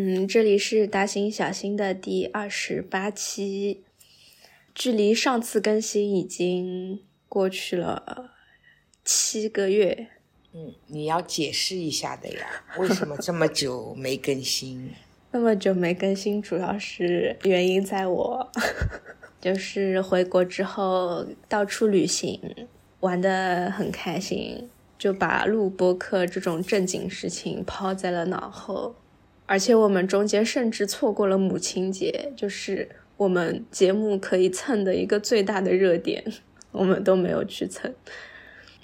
嗯，这里是大新小新的第二十八期，距离上次更新已经过去了七个月。嗯，你要解释一下的呀，为什么这么久没更新？那么久没更新，主要是原因在我，就是回国之后到处旅行，玩的很开心，就把录播课这种正经事情抛在了脑后。而且我们中间甚至错过了母亲节，就是我们节目可以蹭的一个最大的热点，我们都没有去蹭。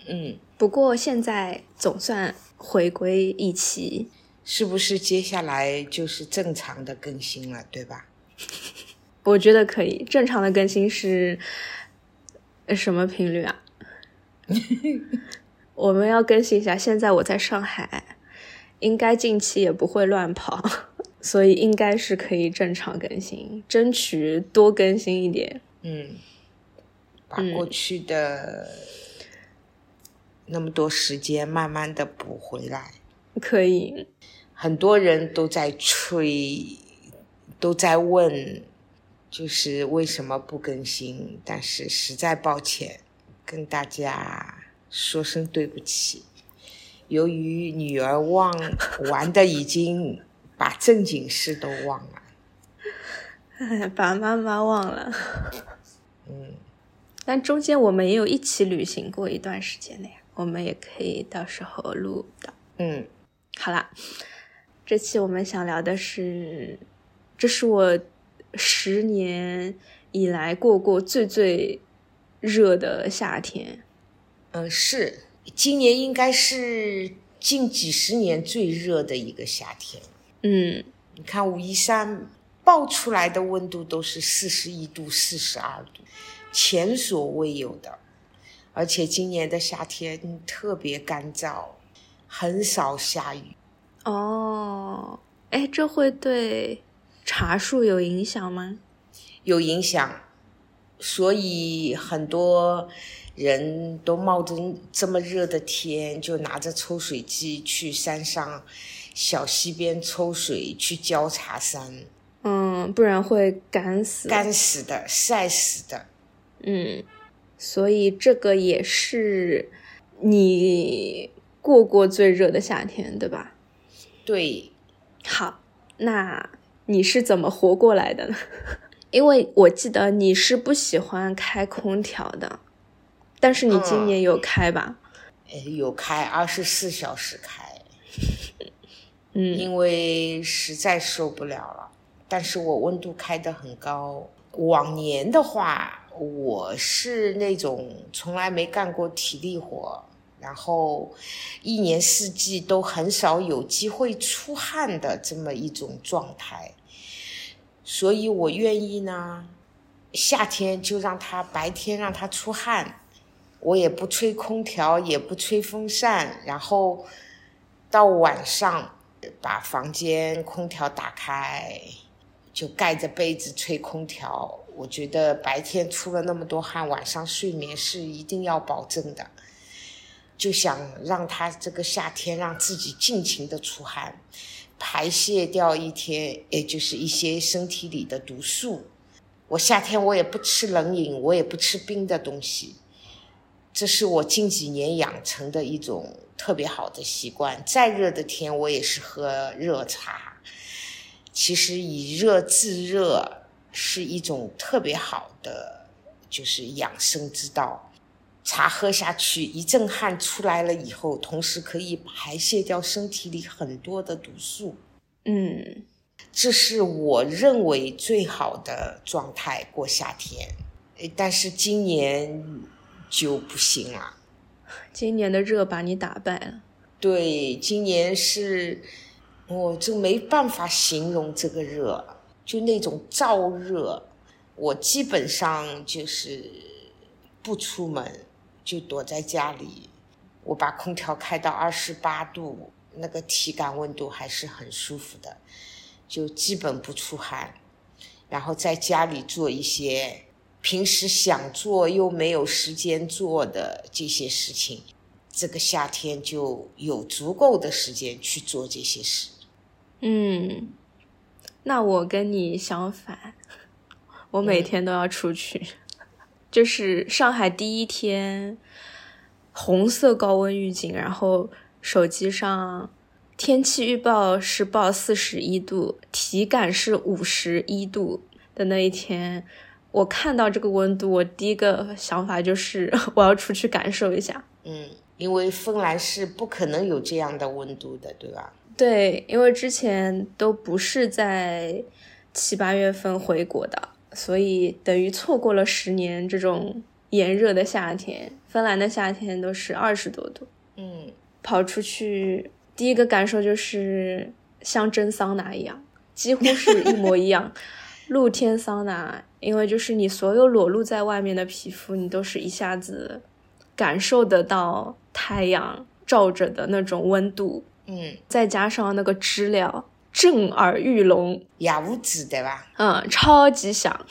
嗯，不过现在总算回归一期，是不是接下来就是正常的更新了，对吧？我觉得可以。正常的更新是什么频率啊？我们要更新一下。现在我在上海，应该近期也不会乱跑，所以应该是可以正常更新，争取多更新一点。嗯，把过去的那么多时间慢慢的补回来。可以，很多人都在催，都在问，就是为什么不更新？但是实在抱歉，跟大家说声对不起。由于女儿忘玩的已经把正经事都忘了，把妈妈忘了。嗯，但中间我们也有一起旅行过一段时间的呀，我们也可以到时候录的。嗯，好啦，这期我们想聊的是，这是我十年以来过过最最热的夏天。嗯，是今年应该是近几十年最热的一个夏天。嗯，你看武夷山爆出来的温度都是四十一度、四十二度，前所未有的。而且今年的夏天特别干燥，很少下雨。哦，哎，这会对茶树有影响吗？有影响，所以很多人都冒着这么热的天，就拿着抽水机去山上小溪边抽水，去浇茶山，嗯，不然会干死。干死的、晒死的。嗯，所以这个也是你过过最热的夏天，对吧？对，好，那你是怎么活过来的呢？因为我记得你是不喜欢开空调的，但是你今年有开吧？呃有开二十四小时开，嗯因为实在受不了了。但是我温度开得很高。往年的话，我是那种从来没干过体力活，然后一年四季都很少有机会出汗的这么一种状态，所以我愿意呢，夏天就让它白天让它出汗，我也不吹空调，也不吹风扇，然后到晚上把房间空调打开，就盖着被子吹空调。我觉得白天出了那么多汗，晚上睡眠是一定要保证的。就想让他这个夏天让自己尽情的出汗，排泄掉一天，也就是一些身体里的毒素。我夏天我也不吃冷饮，我也不吃冰的东西，这是我近几年养成的一种特别好的习惯。再热的天，我也是喝热茶。其实以热制热是一种特别好的，就是养生之道。茶喝下去，一阵汗出来了以后，同时可以排泄掉身体里很多的毒素，嗯，这是我认为最好的状态过夏天。诶但是今年就不行了。今年的热把你打败了。对，今年是，我就没办法形容这个热，就那种燥热。我基本上就是不出门，就躲在家里。我把空调开到二十八度，那个体感温度还是很舒服的，就基本不出汗。然后在家里做一些平时想做又没有时间做的这些事情。这个夏天就有足够的时间去做这些事。嗯，那我跟你相反，我每天都要出去。就是上海第一天，红色高温预警，然后手机上天气预报是报四十一度，体感是五十一度的那一天，我看到这个温度，我第一个想法就是 我要出去感受一下。嗯，因为芬兰是不可能有这样的温度的，对吧？对，因为之前都不是在七八月份回国的。所以等于错过了十年这种炎热的夏天，芬兰的夏天都是二十多度。嗯，跑出去第一个感受就是像蒸桑拿一样，几乎是一模一样。露天桑拿，因为就是你所有裸露在外面的皮肤，你都是一下子感受得到太阳照着的那种温度。嗯，再加上那个知了。震耳欲聋，哑无子对吧？嗯，超级响。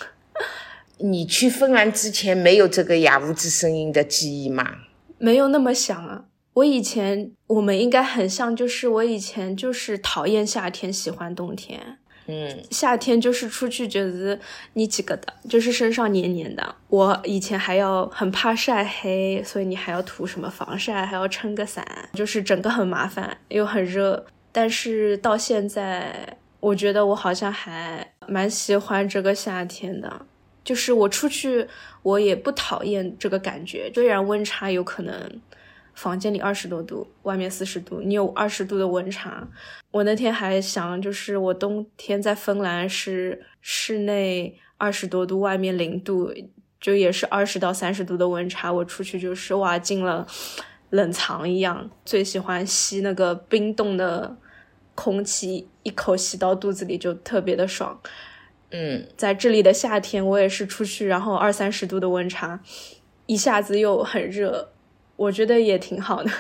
你去芬兰之前没有这个哑屋子声音的记忆吗？没有那么响啊。我以前我们应该很像，就是我以前就是讨厌夏天，喜欢冬天。嗯，夏天就是出去就是你几个的，就是身上黏黏的。我以前还要很怕晒黑，所以你还要涂什么防晒，还要撑个伞，就是整个很麻烦又很热。但是到现在，我觉得我好像还蛮喜欢这个夏天的。就是我出去，我也不讨厌这个感觉。虽然温差有可能，房间里二十多度，外面四十度，你有二十度的温差。我那天还想，就是我冬天在芬兰是室内二十多度，外面零度，就也是二十到三十度的温差。我出去就是哇，进了冷藏一样。最喜欢吸那个冰冻的。空气一口吸到肚子里就特别的爽，嗯，在这里的夏天我也是出去，然后二三十度的温差，一下子又很热，我觉得也挺好的。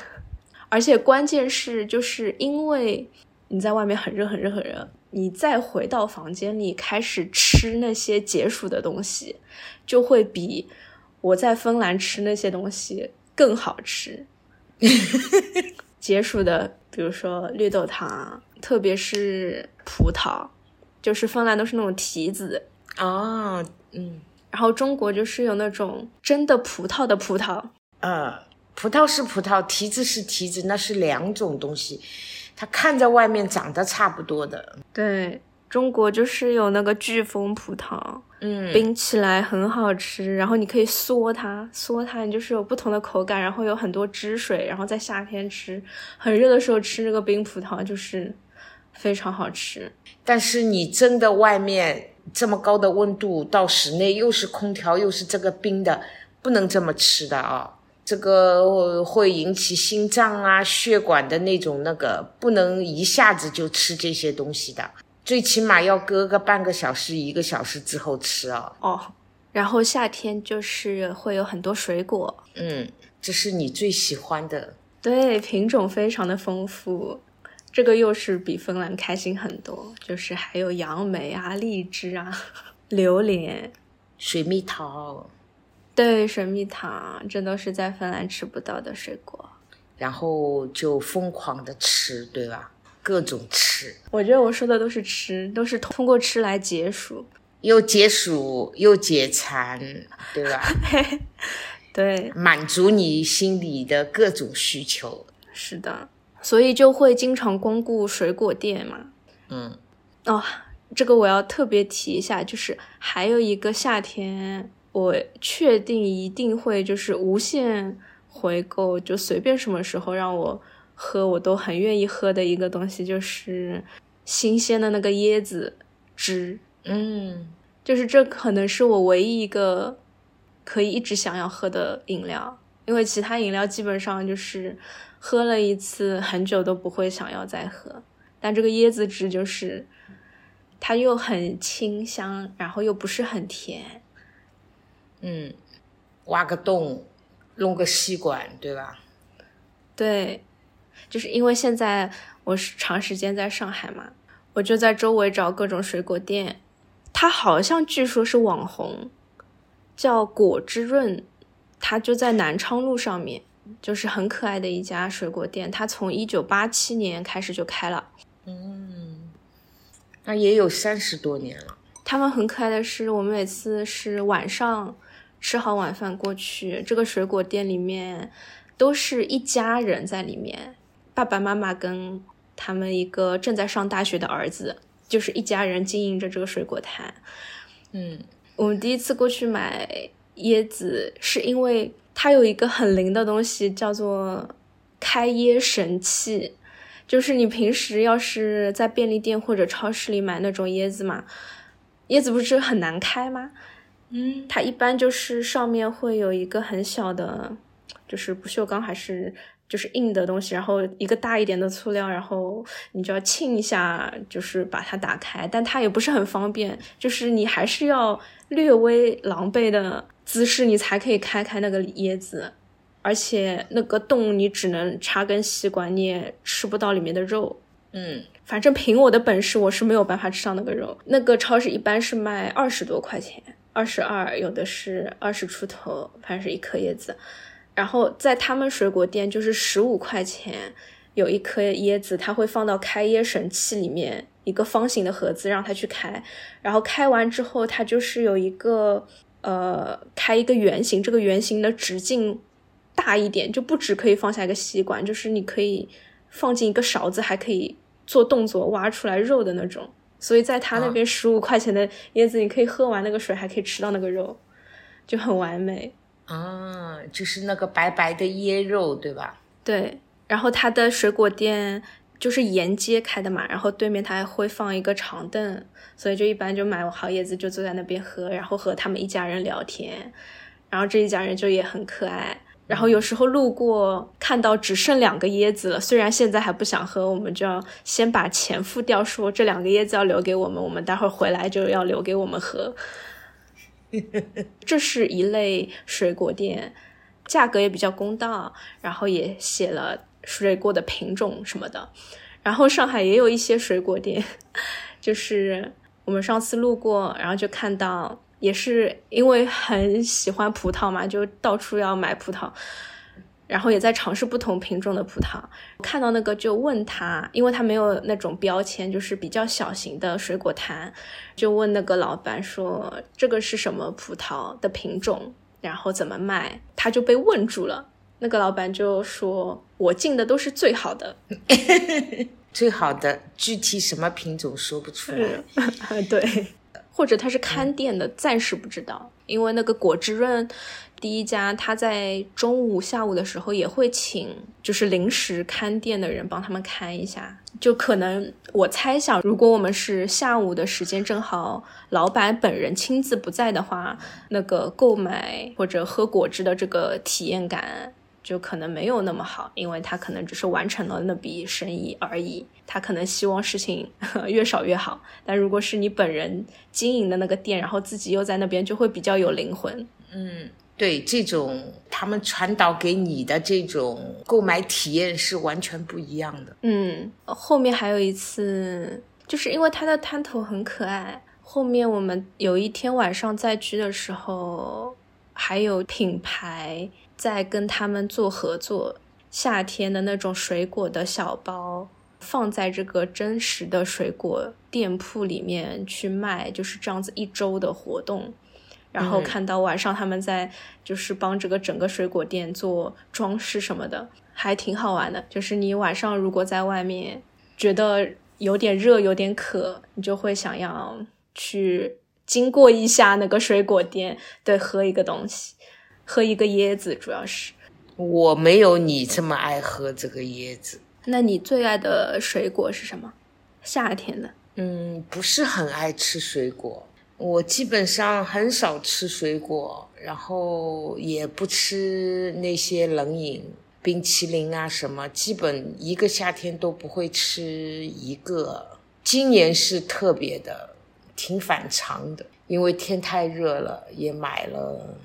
而且关键是就是因为你在外面很热很热很热，你再回到房间里开始吃那些解暑的东西，就会比我在芬兰吃那些东西更好吃。解暑的。比如说绿豆汤，特别是葡萄，就是芬兰都是那种提子啊，嗯，然后中国就是有那种真的葡萄的葡萄，呃，葡萄是葡萄，提子是提子，那是两种东西，它看着外面长得差不多的，对。中国就是有那个巨峰葡萄，嗯，冰起来很好吃，然后你可以嗦它，嗦它，你就是有不同的口感，然后有很多汁水，然后在夏天吃，很热的时候吃那个冰葡萄就是非常好吃。但是你真的外面这么高的温度，到室内又是空调又是这个冰的，不能这么吃的啊，这个会引起心脏啊、血管的那种那个，不能一下子就吃这些东西的。最起码要隔个半个小时、一个小时之后吃啊。哦，然后夏天就是会有很多水果，嗯，这是你最喜欢的。对，品种非常的丰富，这个又是比芬兰开心很多。就是还有杨梅啊、荔枝啊、榴莲、水蜜桃。对，水蜜桃，这都是在芬兰吃不到的水果。然后就疯狂的吃，对吧？各种吃，我觉得我说的都是吃，都是通过吃来解暑，又解暑又解馋，对吧？对，满足你心里的各种需求。是的，所以就会经常光顾水果店嘛。嗯，哦，这个我要特别提一下，就是还有一个夏天，我确定一定会就是无限回购，就随便什么时候让我。喝我都很愿意喝的一个东西就是新鲜的那个椰子汁，嗯，就是这可能是我唯一一个可以一直想要喝的饮料，因为其他饮料基本上就是喝了一次很久都不会想要再喝，但这个椰子汁就是它又很清香，然后又不是很甜，嗯，挖个洞弄个吸管，对吧？对。就是因为现在我是长时间在上海嘛，我就在周围找各种水果店。它好像据说是网红，叫果之润，它就在南昌路上面，就是很可爱的一家水果店。它从一九八七年开始就开了。嗯，那也有三十多年了。他们很可爱的是，我们每次是晚上吃好晚饭过去，这个水果店里面都是一家人在里面，爸爸妈妈跟他们一个正在上大学的儿子，就是一家人经营着这个水果摊。嗯，我们第一次过去买椰子，是因为它有一个很灵的东西，叫做开椰神器。就是你平时要是在便利店或者超市里买那种椰子嘛，椰子不是很难开吗？嗯，它一般就是上面会有一个很小的，就是不锈钢还是就是硬的东西，然后一个大一点的塑料，然后你就要轻一下，就是把它打开，但它也不是很方便，就是你还是要略微狼狈的姿势，你才可以开开那个椰子。而且那个洞你只能插根吸管，你也吃不到里面的肉。嗯，反正凭我的本事，我是没有办法吃到那个肉。那个超市一般是卖二十多块钱，二十二，有的是二十出头，反正是一颗椰子。然后在他们水果店就是十五块钱有一颗椰子，他会放到开椰神器里面一个方形的盒子，让他去开。然后开完之后，它就是有一个呃开一个圆形，这个圆形的直径。大一点就不止可以放下一个吸管，就是你可以放进一个勺子，还可以做动作挖出来肉的那种。所以在他那边十五块钱的椰子，你可以喝完那个水，还可以吃到那个肉，就很完美啊！就是那个白白的椰肉，对吧？对。然后他的水果店就是沿街开的嘛，然后对面他还会放一个长凳，所以就一般就买好椰子就坐在那边喝，然后和他们一家人聊天。然后这一家人就也很可爱。然后有时候路过看到只剩两个椰子了，虽然现在还不想喝，我们就要先把钱付掉，说这两个椰子要留给我们，我们待会儿回来就要留给我们喝。这是一类水果店，价格也比较公道，然后也写了水果的品种什么的。然后上海也有一些水果店，就是我们上次路过，然后就看到。也是因为很喜欢葡萄嘛，就到处要买葡萄，然后也在尝试不同品种的葡萄。看到那个就问他，因为他没有那种标签，就是比较小型的水果摊，就问那个老板说这个是什么葡萄的品种，然后怎么卖？他就被问住了。那个老板就说：“我进的都是最好的，最好的，具体什么品种说不出来。”对。或者他是看店的，暂时不知道，因为那个果汁润第一家，他在中午、下午的时候也会请，就是临时看店的人帮他们看一下。就可能我猜想，如果我们是下午的时间，正好老板本人亲自不在的话，那个购买或者喝果汁的这个体验感。就可能没有那么好，因为他可能只是完成了那笔生意而已。他可能希望事情 越少越好。但如果是你本人经营的那个店，然后自己又在那边，就会比较有灵魂。嗯，对，这种他们传导给你的这种购买体验是完全不一样的。嗯，后面还有一次，就是因为他的摊头很可爱。后面我们有一天晚上再去的时候，还有品牌。在跟他们做合作，夏天的那种水果的小包放在这个真实的水果店铺里面去卖，就是这样子一周的活动。然后看到晚上他们在就是帮这个整个水果店做装饰什么的，还挺好玩的。就是你晚上如果在外面觉得有点热、有点渴，你就会想要去经过一下那个水果店，对，喝一个东西。喝一个椰子，主要是我没有你这么爱喝这个椰子。那你最爱的水果是什么？夏天的？嗯，不是很爱吃水果，我基本上很少吃水果，然后也不吃那些冷饮、冰淇淋啊什么，基本一个夏天都不会吃一个。今年是特别的，挺反常的，因为天太热了，也买了。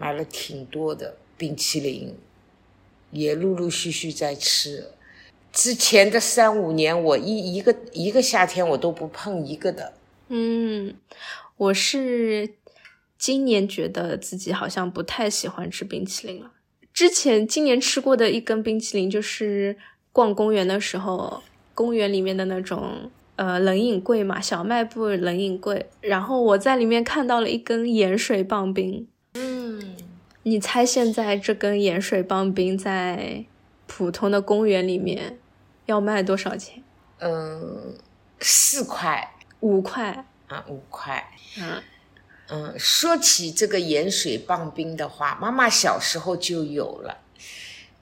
买了挺多的冰淇淋，也陆陆续续在吃。之前的三五年，我一一个一个夏天我都不碰一个的。嗯，我是今年觉得自己好像不太喜欢吃冰淇淋了。之前今年吃过的一根冰淇淋，就是逛公园的时候，公园里面的那种。呃冷饮柜嘛，小卖部冷饮柜，然后我在里面看到了一根盐水棒冰。嗯，你猜现在这根盐水棒冰在普通的公园里面要卖多少钱？嗯，四块五块。啊，五块。嗯嗯，说起这个盐水棒冰的话，妈妈小时候就有了。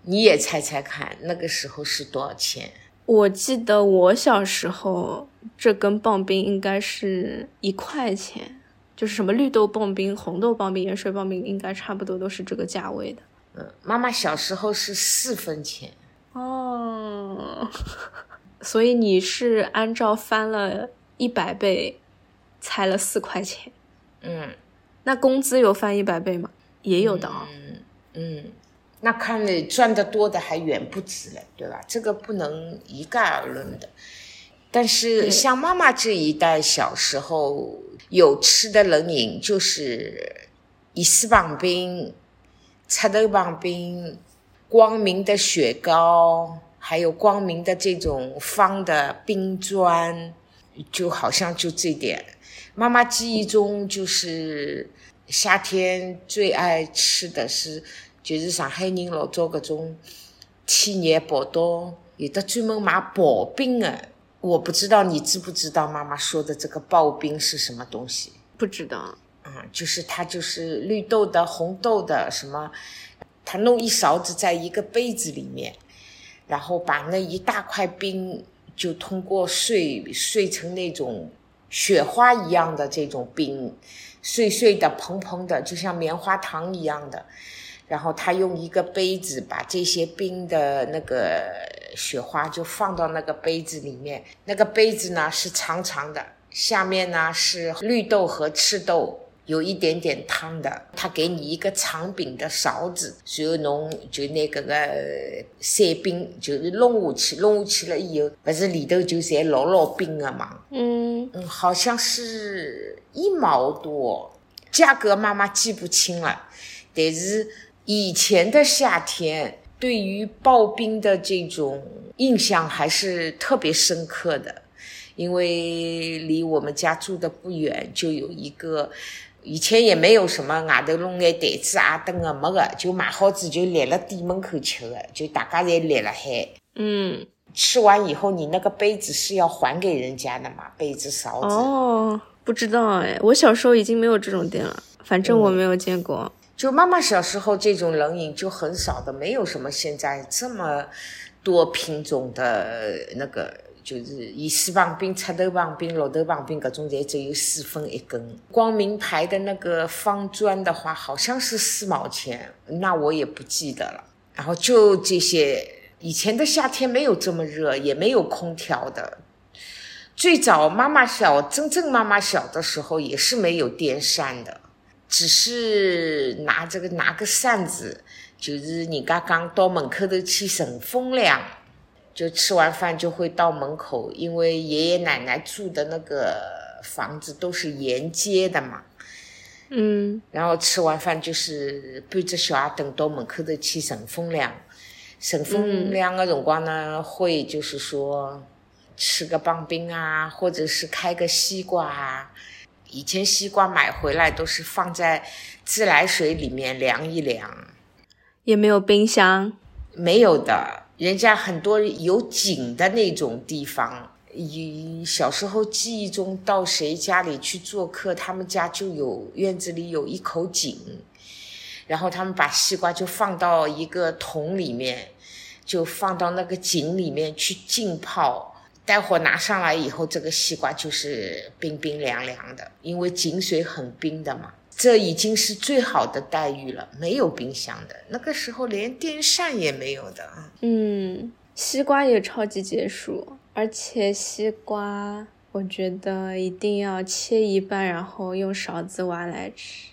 你也猜猜看，那个时候是多少钱？我记得我小时候这根棒冰应该是一块钱，就是什么绿豆棒冰、红豆棒冰、盐水棒冰，应该差不多都是这个价位的。嗯，妈妈小时候是四分钱。哦，所以你是按照翻了一百倍猜了四块钱。嗯那工资有翻一百倍吗？也有的啊、嗯嗯，那看你赚得多的还远不止嘞，对吧？这个不能一概而论的。但是像妈妈这一代小时候有吃的冷饮，就是伊斯棒冰、赤豆棒冰、光明的雪糕，还有光明的这种方的冰砖，就好像就这点。妈妈记忆中就是夏天最爱吃的是，就是上海人老早搿种天热跑到有的专门买刨冰的。我不知道你知不知道妈妈说的这个刨冰是什么东西？不知道。嗯，就是它就是绿豆的、红豆的什么，它弄一勺子在一个杯子里面，然后把那一大块冰就通过碎碎成那种雪花一样的这种冰，碎碎的、蓬蓬的，就像棉花糖一样的。然后他用一个杯子把这些冰的那个雪花就放到那个杯子里面，那个杯子呢是长长的，下面呢是绿豆和赤豆。有一点点汤的，他给你一个长柄的勺子，然后侬就拿搿个散冰就是弄下去，弄下去了以后，不是里头就侪老老冰的嘛？嗯，嗯，好像是一毛多，价格妈妈记不清了。但是以前的夏天，对于刨冰的这种印象还是特别深刻的，因为离我们家住的不远，就有一个。以前也没有什么外头弄眼台子啊灯啊，没个，就买好子就立了店门口吃的，就大家侪立了海。嗯，吃完以后，你那个杯子是要还给人家的嘛？杯子、勺子。哦，不知道哎，我小时候已经没有这种店了，反正我没有见过。就妈妈小时候这种冷饮就很少的，没有什么现在这么多品种的那个，就是伊斯棒冰、七豆棒冰、六豆棒冰各种，侪只有四分一根。光明牌的那个方砖的话，好像是四毛钱，那我也不记得了。然后就这些，以前的夏天没有这么热，也没有空调的。最早妈妈小，真正妈妈小的时候也是没有电扇的。只是拿这个拿个扇子，就是人家讲到门口头去乘风凉，就吃完饭就会到门口，因为爷爷奶奶住的那个房子都是沿街的嘛，嗯。然后吃完饭就是搬着小孩等到门口头去乘风凉，乘风凉的辰光呢，会就是说吃个棒冰啊，或者是开个西瓜啊。以前西瓜买回来都是放在自来水里面凉一凉，也没有冰箱。没有的，人家很多有井的那种地方。以小时候记忆中，到谁家里去做客，他们家就有院子里有一口井，然后他们把西瓜就放到一个桶里面，就放到那个井里面去浸泡。待会儿拿上来以后，这个西瓜就是冰冰凉凉的，因为井水很冰的嘛。这已经是最好的待遇了，没有冰箱的，那个时候连电扇也没有的。嗯，西瓜也超级解暑，而且西瓜我觉得一定要切一半，然后用勺子挖来吃，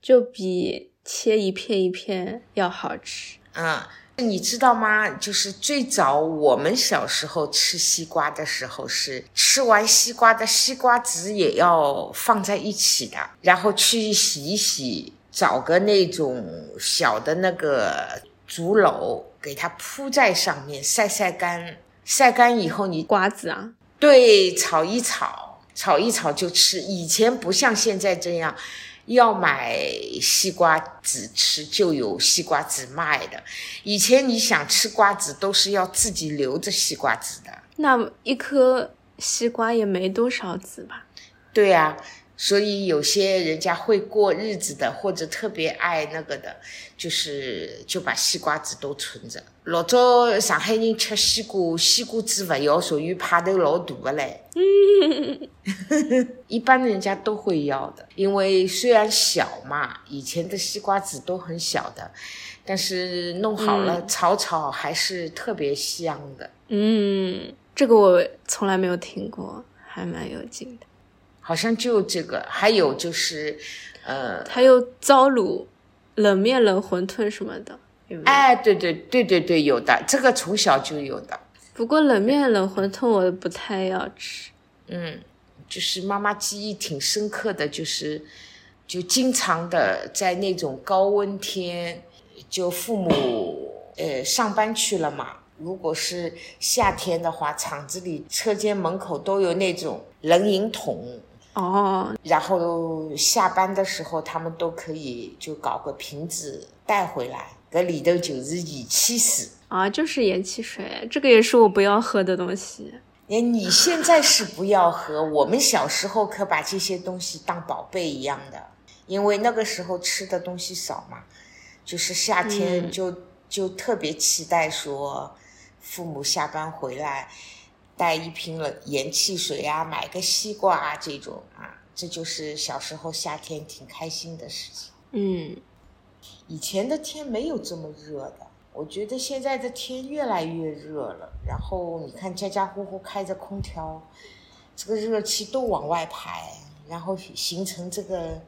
就比切一片一片要好吃。嗯，你知道吗？就是最早我们小时候吃西瓜的时候，是吃完西瓜的西瓜籽也要放在一起的，然后去洗一洗，找个那种小的那个竹篓，给它铺在上面晒晒干。晒干以后你，瓜子啊，对，炒一炒，炒一炒就吃。以前不像现在这样，要买西瓜籽吃就有西瓜籽卖的。以前你想吃瓜子，都是要自己留着西瓜籽的。那一颗西瓜也没多少籽吧？对呀、所以有些人家会过日子的，或者特别爱那个的，就是就把西瓜籽都存着。老早上海人吃西瓜，西瓜籽勿要，属于派头老大的嘞。一般人家都会要的，因为虽然小嘛，以前的西瓜籽都很小的，但是弄好了、炒炒还是特别香的。嗯，这个我从来没有听过，还蛮有劲的。好像就这个，还有就是，呃，还有糟卤、冷面、冷馄饨什么的，哎，对对对对对，有的，这个从小就有的。不过冷面、冷馄饨我不太要吃。嗯，就是妈妈记忆挺深刻的，就是就经常的在那种高温天，就父母呃上班去了嘛。如果是夏天的话，厂子里车间门口都有那种冷饮桶，哦，然后下班的时候他们都可以就搞个瓶子带回来，搿里头就是盐汽水。啊，就是盐汽水，这个也是我不要喝的东西。哎，你现在是不要喝，我们小时候可把这些东西当宝贝一样的，因为那个时候吃的东西少嘛，就是夏天就、就特别期待说，父母下班回来带一瓶了盐汽水啊，买个西瓜啊这种啊，这就是小时候夏天挺开心的事情。嗯，以前的天没有这么热的，我觉得现在的天越来越热了。然后你看，家家户户开着空调，这个热气都往外排，然后形成这个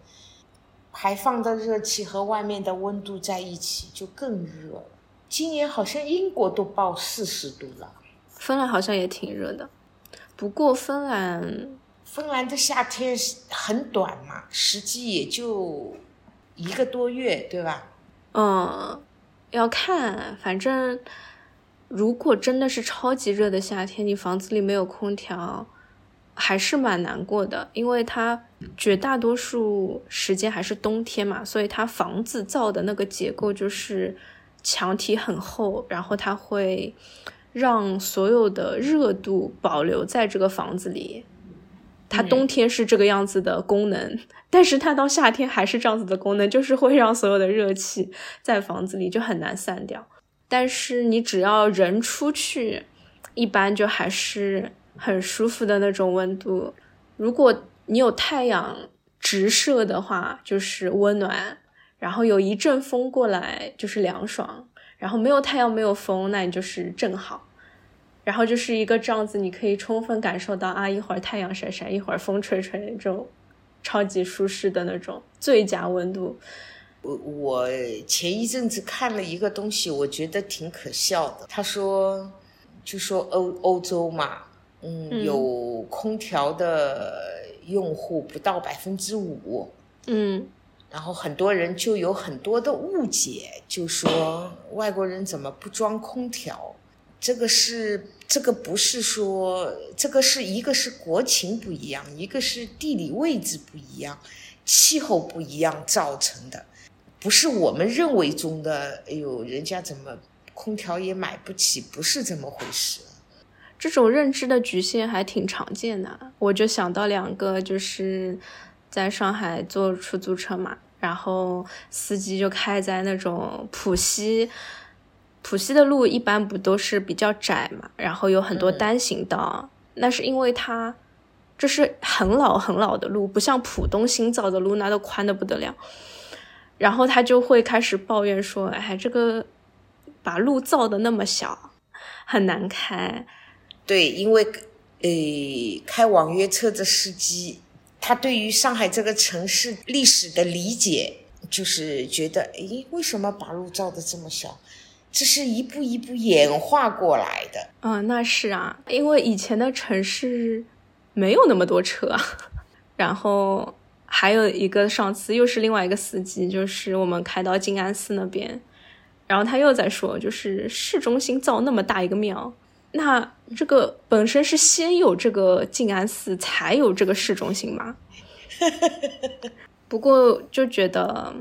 排放的热气和外面的温度在一起，就更热了。今年好像英国都报四十度了，芬兰好像也挺热的，不过芬兰芬兰的夏天很短嘛，实际也就一个多月，对吧？嗯，要看，反正如果真的是超级热的夏天，你房子里没有空调，还是蛮难过的，因为它绝大多数时间还是冬天嘛，所以它房子造的那个结构就是墙体很厚，然后它会让所有的热度保留在这个房子里。它冬天是这个样子的功能，但是它到夏天还是这样子的功能，就是会让所有的热气在房子里就很难散掉。但是你只要人出去，一般就还是很舒服的那种温度。如果你有太阳直射的话，就是温暖；然后有一阵风过来，就是凉爽；然后没有太阳没有风，那你就是正好。然后就是一个这样子，你可以充分感受到啊，一会儿太阳晒晒，一会儿风吹吹，这种超级舒适的那种最佳温度。我我前一阵子看了一个东西，我觉得挺可笑的。他说，就说欧欧洲嘛，嗯，嗯有空调的用户不到百分之五，嗯然后很多人就有很多的误解，就说外国人怎么不装空调？这个是这个不是说这个是一个是国情不一样，一个是地理位置不一样，气候不一样造成的，不是我们认为中的。哎呦，人家怎么空调也买不起？不是这么回事。这种认知的局限还挺常见的。我就想到两个，就是在上海坐出租车嘛，然后司机就开在那种浦西。浦西的路一般不都是比较窄嘛，然后有很多单行道，那是因为它这是很老很老的路，不像浦东新造的路那都宽的不得了。然后他就会开始抱怨说：“哎，这个把路造的那么小，很难开。”对，因为呃，开网约车的司机，他对于上海这个城市历史的理解，就是觉得，诶，为什么把路造的这么小？这是一步一步演化过来的。嗯，那是啊，因为以前的城市没有那么多车，然后还有一个上次又是另外一个司机，就是我们开到静安寺那边，然后他又在说，就是市中心造那么大一个庙，那这个本身是先有这个静安寺，才有这个市中心吗？不过就觉得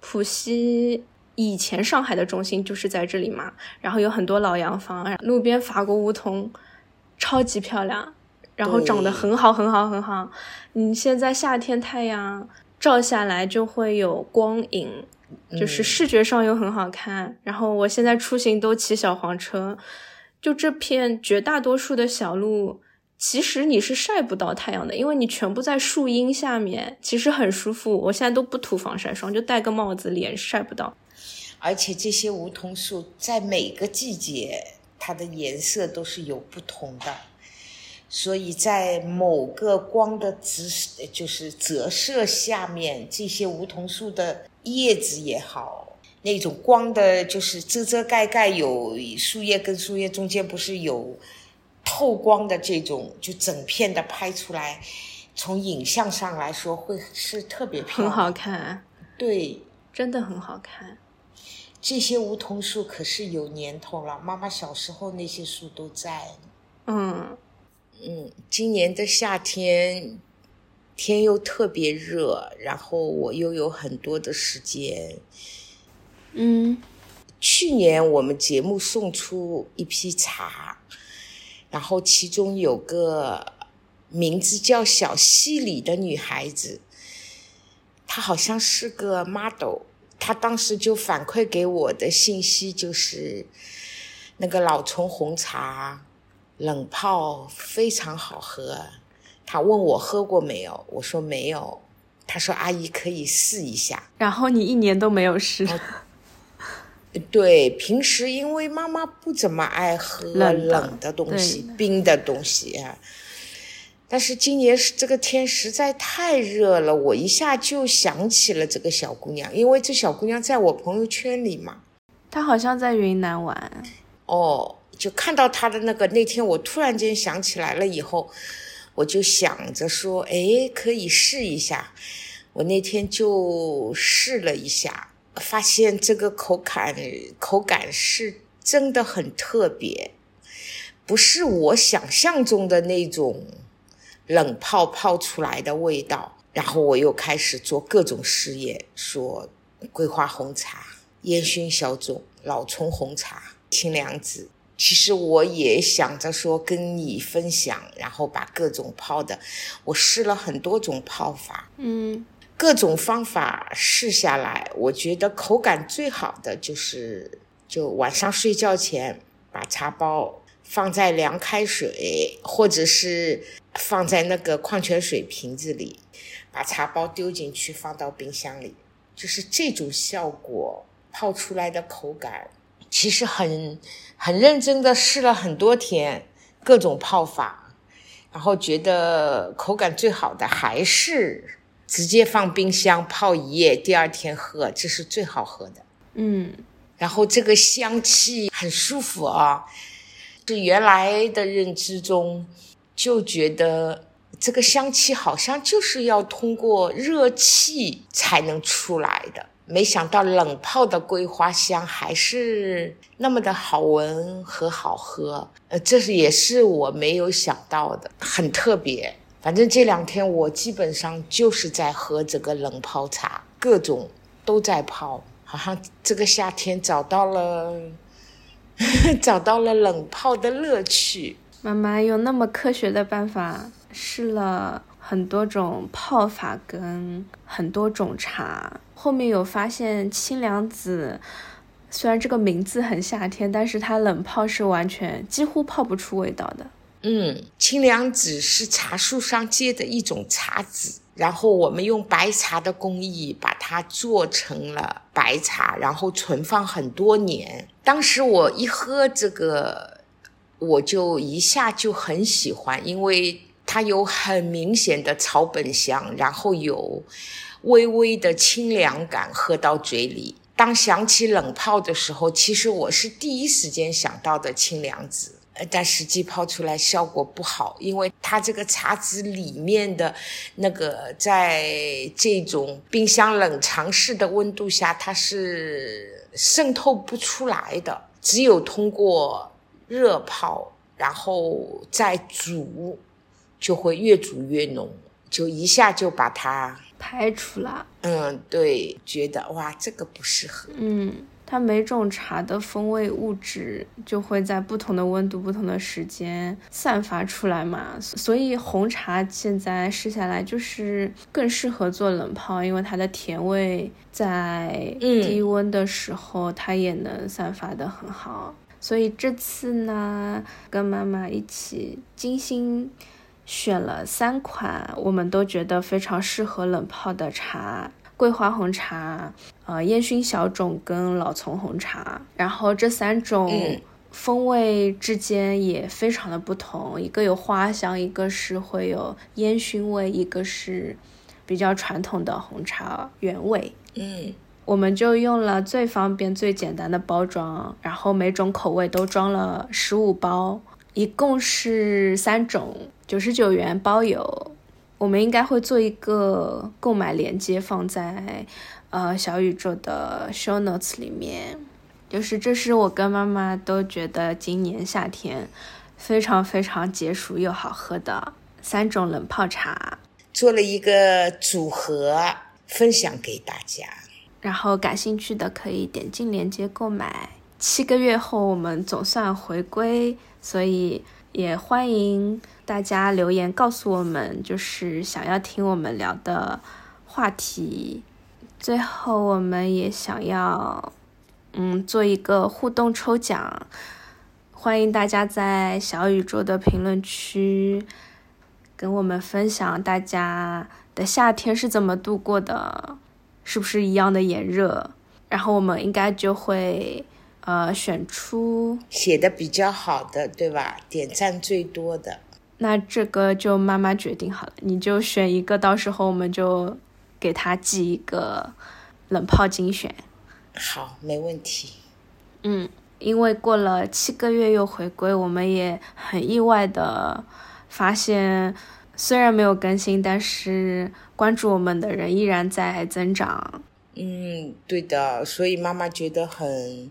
浦西以前上海的中心就是在这里嘛，然后有很多老洋房，路边法国梧桐超级漂亮，然后长得很好很好很好。你现在夏天太阳照下来就会有光影，就是视觉上又很好看。然后我现在出行都骑小黄车，就这片绝大多数的小路。其实你是晒不到太阳的，因为你全部在树荫下面，其实很舒服。我现在都不涂防晒霜，就戴个帽子，脸晒不到。而且这些梧桐树在每个季节，它的颜色都是有不同的，所以在某个光的直就是折射下面，这些梧桐树的叶子也好，那种光的，就是遮遮盖盖，有树叶跟树叶中间不是有。透光的这种，就整片的拍出来，从影像上来说会是特别漂亮，很好看。对，真的很好看。这些梧桐树可是有年头了，妈妈小时候那些树都在。嗯嗯，今年的夏天天又特别热，然后我又有很多的时间。嗯，去年我们节目送出一批茶。然后其中有个名字叫小西里的女孩子，她好像是个 model。她当时就反馈给我的信息就是，那个老丛红茶冷泡非常好喝。他问我喝过没有，我说没有。他说阿姨可以试一下。然后你一年都没有试。对，平时因为妈妈不怎么爱喝冷的东西、冰的东西啊。但是今年是这个天实在太热了，我一下就想起了这个小姑娘，因为这小姑娘在我朋友圈里嘛。她好像在云南玩。哦，就看到她的那个那天，我突然间想起来了，以后我就想着说，哎，可以试一下。我那天就试了一下。发现这个口感口感是真的很特别，不是我想象中的那种冷泡泡出来的味道。然后我又开始做各种试验，说桂花红茶、烟熏小种、老丛红茶、清凉子。其实我也想着说跟你分享，然后把各种泡的，我试了很多种泡法。嗯。各种方法试下来，我觉得口感最好的就是，就晚上睡觉前把茶包放在凉开水，或者是放在那个矿泉水瓶子里，把茶包丢进去放到冰箱里，就是这种效果泡出来的口感，其实很很认真的试了很多天各种泡法，然后觉得口感最好的还是。直接放冰箱泡一夜，第二天喝，这是最好喝的。嗯，然后这个香气很舒服啊。是原来的认知中，就觉得这个香气好像就是要通过热气才能出来的。没想到冷泡的桂花香还是那么的好闻和好喝。呃，这是也是我没有想到的，很特别。反正这两天我基本上就是在喝这个冷泡茶，各种都在泡，好像这个夏天找到了 找到了冷泡的乐趣。妈妈用那么科学的办法试了很多种泡法跟很多种茶，后面有发现清凉子，虽然这个名字很夏天，但是它冷泡是完全几乎泡不出味道的。嗯，清凉子是茶树上结的一种茶籽，然后我们用白茶的工艺把它做成了白茶，然后存放很多年。当时我一喝这个，我就一下就很喜欢，因为它有很明显的草本香，然后有微微的清凉感，喝到嘴里。当想起冷泡的时候，其实我是第一时间想到的清凉子。但实际泡出来效果不好，因为它这个茶籽里面的那个，在这种冰箱冷藏室的温度下，它是渗透不出来的。只有通过热泡然后再煮，就会越煮越浓，就一下就把它排除了。嗯，对，觉得哇，这个不适合。嗯，它每种茶的风味物质就会在不同的温度、不同的时间散发出来嘛，所以红茶现在试下来就是更适合做冷泡，因为它的甜味在低温的时候它也能散发的很好。所以这次呢，跟妈妈一起精心选了三款，我们都觉得非常适合冷泡的茶：桂花红茶、呃烟熏小种跟老丛红茶。然后这三种风味之间也非常的不同，一个有花香，一个是会有烟熏味，一个是比较传统的红茶原味。嗯。我们就用了最方便、最简单的包装，然后每种口味都装了十五包，一共是三种，九十九元包邮。我们应该会做一个购买链接放在呃小宇宙的 show notes 里面。就是这是我跟妈妈都觉得今年夏天非常非常解暑又好喝的三种冷泡茶，做了一个组合分享给大家。然后感兴趣的可以点进链接购买。七个月后我们总算回归，所以也欢迎大家留言告诉我们，就是想要听我们聊的话题。最后我们也想要，嗯，做一个互动抽奖，欢迎大家在小宇宙的评论区跟我们分享大家的夏天是怎么度过的。是不是一样的炎热？然后我们应该就会，呃，选出写的比较好的，对吧？点赞最多的。那这个就妈妈决定好了，你就选一个，到时候我们就给他寄一个冷泡精选。好，没问题。嗯，因为过了七个月又回归，我们也很意外的发现。虽然没有更新，但是关注我们的人依然在增长。嗯，对的，所以妈妈觉得很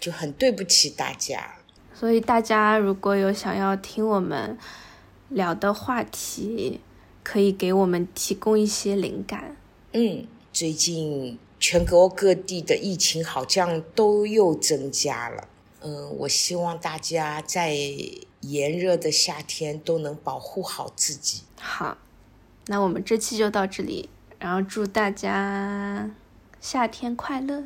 就很对不起大家。所以大家如果有想要听我们聊的话题，可以给我们提供一些灵感。嗯，最近全国各地的疫情好像都又增加了。嗯，我希望大家在。炎热的夏天都能保护好自己。好，那我们这期就到这里，然后祝大家夏天快乐。